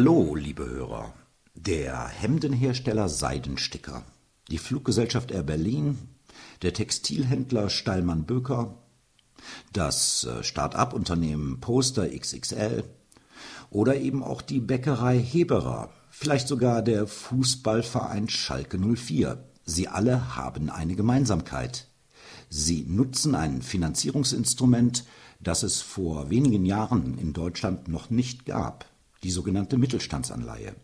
Hallo, liebe Hörer. Der Hemdenhersteller Seidensticker, die Fluggesellschaft Air Berlin, der Textilhändler Steilmann Böker, das äh, Start-up-Unternehmen Poster XXL oder eben auch die Bäckerei Heberer, vielleicht sogar der Fußballverein Schalke 04. Sie alle haben eine Gemeinsamkeit. Sie nutzen ein Finanzierungsinstrument, das es vor wenigen Jahren in Deutschland noch nicht gab die sogenannte Mittelstandsanleihe.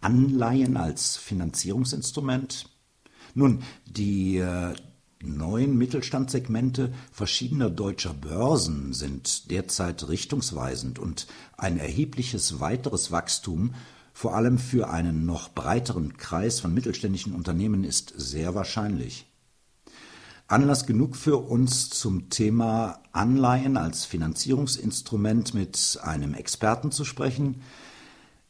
Anleihen als Finanzierungsinstrument? Nun, die äh, neuen Mittelstandssegmente verschiedener deutscher Börsen sind derzeit richtungsweisend und ein erhebliches weiteres Wachstum, vor allem für einen noch breiteren Kreis von mittelständischen Unternehmen, ist sehr wahrscheinlich. Anlass genug für uns zum Thema Anleihen als Finanzierungsinstrument mit einem Experten zu sprechen.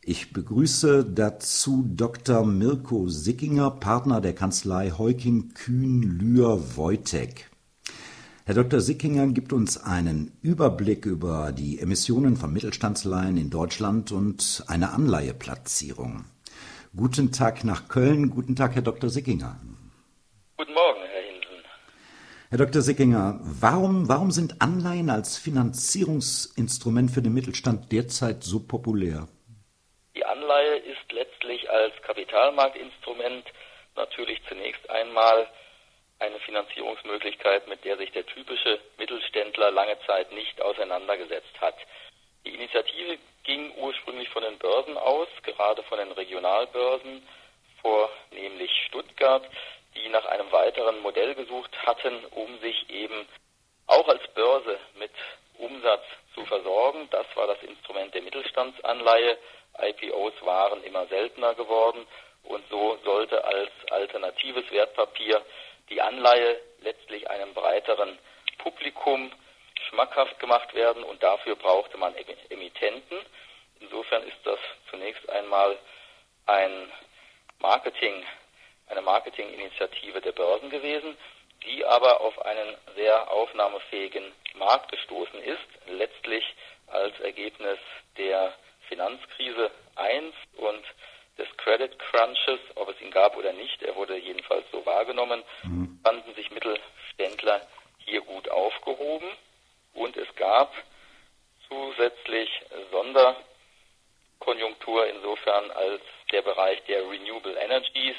Ich begrüße dazu Dr. Mirko Sickinger, Partner der Kanzlei Heuking Kühn Lühr Wojtek. Herr Dr. Sickinger gibt uns einen Überblick über die Emissionen von Mittelstandsleihen in Deutschland und eine Anleiheplatzierung. Guten Tag nach Köln. Guten Tag, Herr Dr. Sickinger. Herr Dr. Sickinger, warum, warum sind Anleihen als Finanzierungsinstrument für den Mittelstand derzeit so populär? Die Anleihe ist letztlich als Kapitalmarktinstrument natürlich zunächst einmal eine Finanzierungsmöglichkeit, mit der sich der typische Mittelständler lange Zeit nicht auseinandergesetzt hat. Die Initiative ging ursprünglich von den Börsen aus, gerade von den Regionalbörsen, vornehmlich Stuttgart die nach einem weiteren Modell gesucht hatten, um sich eben auch als Börse mit Umsatz zu versorgen. Das war das Instrument der Mittelstandsanleihe. IPOs waren immer seltener geworden und so sollte als alternatives Wertpapier die Anleihe letztlich einem breiteren Publikum schmackhaft gemacht werden und dafür brauchte man Emittenten. Insofern ist das zunächst einmal ein Marketing eine Marketinginitiative der Börsen gewesen, die aber auf einen sehr aufnahmefähigen Markt gestoßen ist, letztlich als Ergebnis der Finanzkrise 1 und des Credit Crunches, ob es ihn gab oder nicht, er wurde jedenfalls so wahrgenommen, mhm. fanden sich Mittelständler hier gut aufgehoben und es gab zusätzlich Sonderkonjunktur insofern als der Bereich der Renewable Energies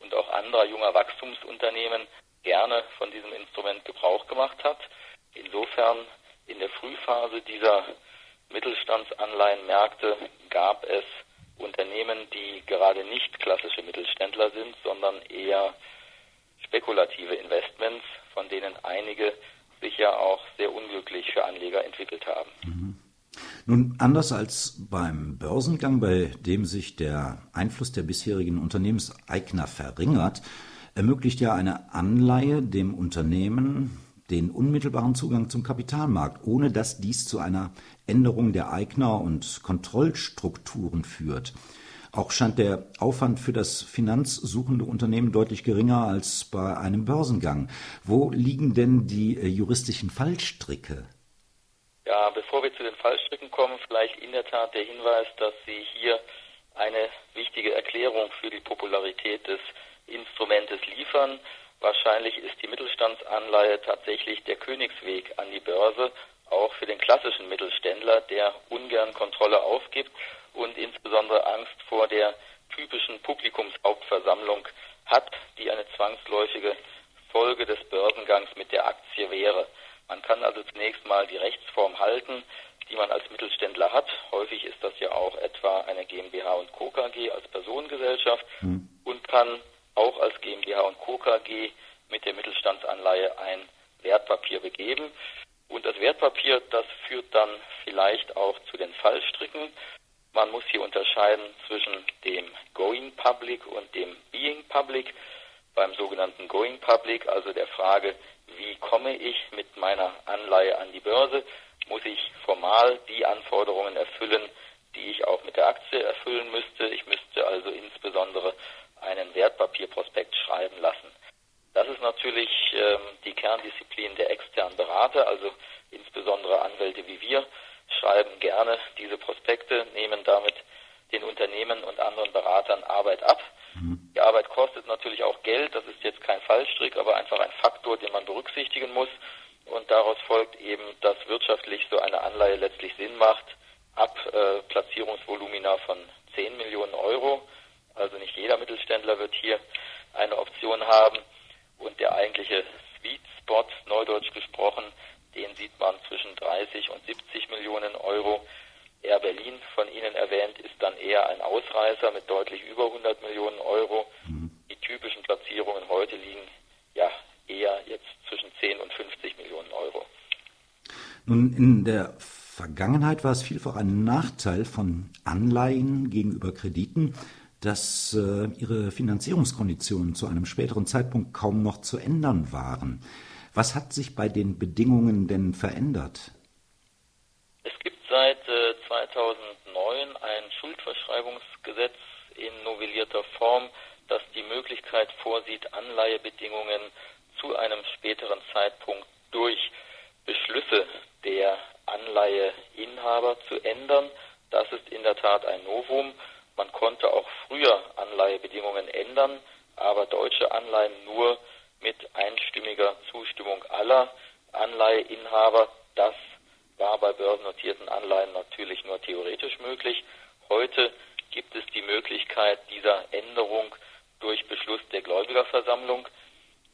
und auch anderer junger Wachstumsunternehmen gerne von diesem Instrument Gebrauch gemacht hat. Insofern in der Frühphase dieser Mittelstandsanleihenmärkte gab es Unternehmen, die gerade nicht klassische Mittelständler sind, sondern eher spekulative Investments, von denen einige sich ja auch sehr unglücklich für Anleger entwickelt haben. Nun, anders als beim Börsengang, bei dem sich der Einfluss der bisherigen Unternehmenseigner verringert, ermöglicht ja eine Anleihe dem Unternehmen den unmittelbaren Zugang zum Kapitalmarkt, ohne dass dies zu einer Änderung der Eigner- und Kontrollstrukturen führt. Auch scheint der Aufwand für das finanzsuchende Unternehmen deutlich geringer als bei einem Börsengang. Wo liegen denn die äh, juristischen Fallstricke? Ja, bevor wir zu den Fallstricken kommen, vielleicht in der Tat der Hinweis, dass Sie hier eine wichtige Erklärung für die Popularität des Instrumentes liefern. Wahrscheinlich ist die Mittelstandsanleihe tatsächlich der Königsweg an die Börse, auch für den klassischen Mittelständler, der ungern Kontrolle aufgibt und insbesondere Angst vor der typischen Publikumshauptversammlung hat, die eine zwangsläufige Folge des Börsengangs mit der Aktie wäre. Man kann also zunächst mal die Halten, die man als Mittelständler hat. Häufig ist das ja auch etwa eine GmbH und Co. KG als Personengesellschaft mhm. und kann auch als GmbH und Co. KG mit der Mittelstandsanleihe ein Wertpapier begeben. Und das Wertpapier, das führt dann vielleicht auch zu den Fallstricken. Man muss hier unterscheiden zwischen dem Going Public und dem Being Public. Beim sogenannten Going Public, also der Frage, wie komme ich mit meiner Anleihe an die Börse, muss ich formal die Anforderungen erfüllen, die ich auch mit der Aktie erfüllen müsste. Ich müsste also insbesondere einen Wertpapierprospekt schreiben lassen. Das ist natürlich ähm, die Kerndisziplin der externen Berater, also insbesondere Anwälte wie wir schreiben gerne diese Prospekte, nehmen damit den Unternehmen und anderen Beratern Arbeit ab. Mhm. Die Arbeit kostet natürlich auch Geld, das ist jetzt kein Fallstrick, aber einfach ein Faktor, den man berücksichtigen muss. Und daraus folgt eben, dass wirtschaftlich so eine Anleihe letztlich Sinn macht, ab äh, Platzierungsvolumina von 10 Millionen Euro. Also nicht jeder Mittelständler wird hier eine Option haben. Und der eigentliche Sweet Spot, neudeutsch gesprochen, den sieht man zwischen 30 und 70 Millionen Euro. Air Berlin von Ihnen erwähnt, ist dann eher ein Ausreißer mit deutlich über 100 Millionen Euro. Mhm. Die typischen Platzierungen heute liegen ja eher jetzt zwischen 10 und 50 Millionen Euro. Nun, in der Vergangenheit war es vielfach ein Nachteil von Anleihen gegenüber Krediten, dass äh, ihre Finanzierungskonditionen zu einem späteren Zeitpunkt kaum noch zu ändern waren. Was hat sich bei den Bedingungen denn verändert? Es gibt seit äh, 2009 ein Schuldverschreibungsgesetz in novellierter Form, das die Möglichkeit vorsieht, Anleihebedingungen zu einem späteren Zeitpunkt durch Beschlüsse der Anleiheinhaber zu ändern. Das ist in der Tat ein Novum. Man konnte auch früher Anleihebedingungen ändern, aber deutsche Anleihen nur mit einstimmiger Zustimmung aller Anleiheinhaber. Das war bei börsennotierten Anleihen natürlich nur theoretisch möglich. Heute gibt es die Möglichkeit dieser Änderung durch Beschluss der Gläubigerversammlung.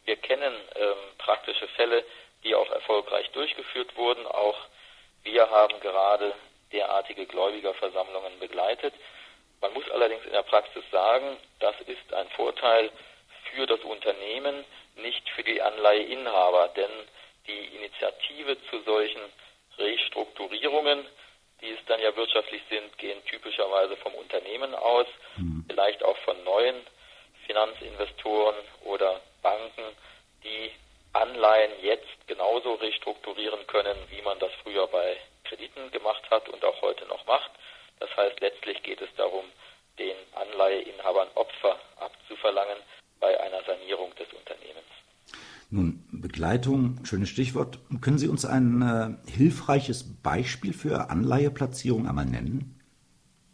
Wir kennen ähm, praktische Fälle, die auch erfolgreich durchgeführt wurden. Auch wir haben gerade derartige Gläubigerversammlungen begleitet. Man muss allerdings in der Praxis sagen, das ist ein Vorteil für das Unternehmen, nicht für die Anleiheinhaber, denn die Initiative zu solchen Restrukturierungen, die es dann ja wirtschaftlich sind, gehen typischerweise vom Unternehmen aus, mhm. vielleicht auch von neuen Finanzinvestoren oder Banken, die Anleihen jetzt genauso restrukturieren können, wie man das früher bei Krediten gemacht hat und auch heute noch macht. Das heißt, letztlich geht es darum, den Anleiheinhabern Opfer abzuverlangen, bei einer Sanierung des Unternehmens. Nun, Begleitung, schönes Stichwort. Können Sie uns ein äh, hilfreiches Beispiel für Anleiheplatzierung einmal nennen?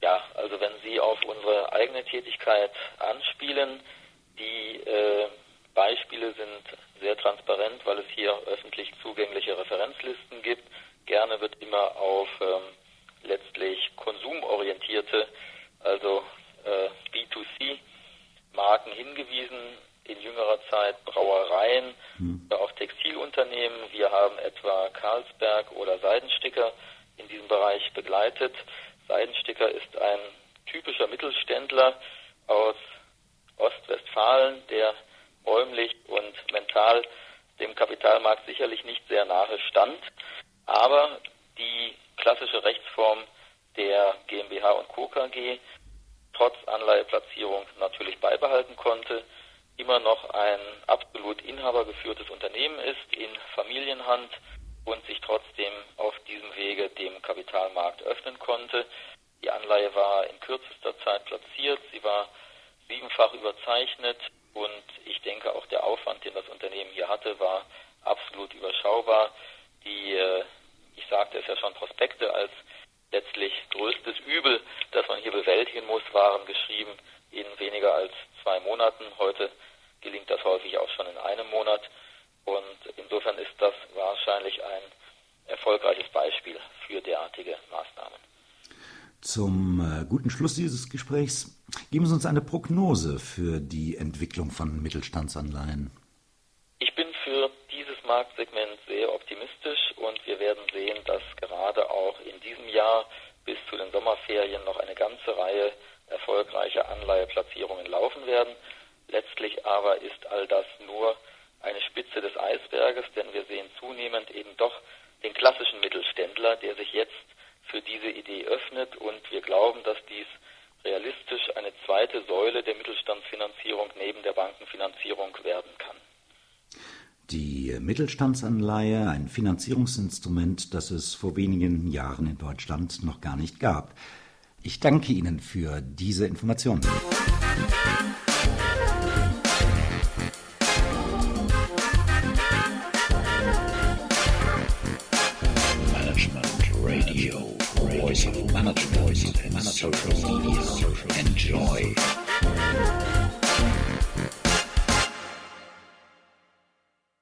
Ja, also wenn Sie auf unsere eigene Tätigkeit anspielen, die äh, Beispiele sind sehr transparent, weil es hier öffentlich zugängliche Referenzlisten gibt. Gerne wird immer auf ähm, letztlich konsumorientierte, also äh, B2C Marken hingewiesen, in jüngerer Zeit Brauereien mhm. oder auch Textilunternehmen. Wir haben etwa Carlsberg oder Seidensticker in diesem Bereich begleitet. Seidensticker ist ein typischer Mittelständler aus Ostwestfalen, der räumlich und mental dem Kapitalmarkt sicherlich nicht sehr nahe stand, aber die klassische Rechtsform der GmbH und Co. KG trotz Anleiheplatzierung natürlich beibehalten konnte, immer noch ein absolut inhabergeführtes Unternehmen ist in Familienhand und sich trotzdem auf diesem Wege dem Kapitalmarkt öffnen konnte. Die Anleihe war in kürzester Zeit platziert, sie war siebenfach überzeichnet und ich denke auch der Aufwand, den das Unternehmen hier hatte, war absolut überschaubar. Die, äh, ich sagte es ja schon, Prospekte als letztlich größtes Übel, das man hier bewältigen muss, waren geschrieben in weniger als zwei Monaten. Heute gelingt das häufig auch schon in einem Monat. Und insofern ist das wahrscheinlich ein erfolgreiches Beispiel für derartige Maßnahmen. Zum äh, guten Schluss dieses Gesprächs geben Sie uns eine Prognose für die Entwicklung von Mittelstandsanleihen. Ich bin für dieses Marktsegment sehr optimistisch und wir werden sehen, dass gerade auch in diesem Jahr bis zu den Sommerferien noch eine ganze Reihe erfolgreicher Anleiheplatzierungen laufen werden. Letztlich aber ist all das nur eine Spitze des Eisberges, denn wir sehen zunehmend eben doch den klassischen Mittelständler, der sich jetzt für diese Idee öffnet und wir glauben, dass dies realistisch eine zweite Säule der Mittelstandsfinanzierung neben der Bankenfinanzierung werden kann. Die Mittelstandsanleihe, ein Finanzierungsinstrument, das es vor wenigen Jahren in Deutschland noch gar nicht gab. Ich danke Ihnen für diese Informationen.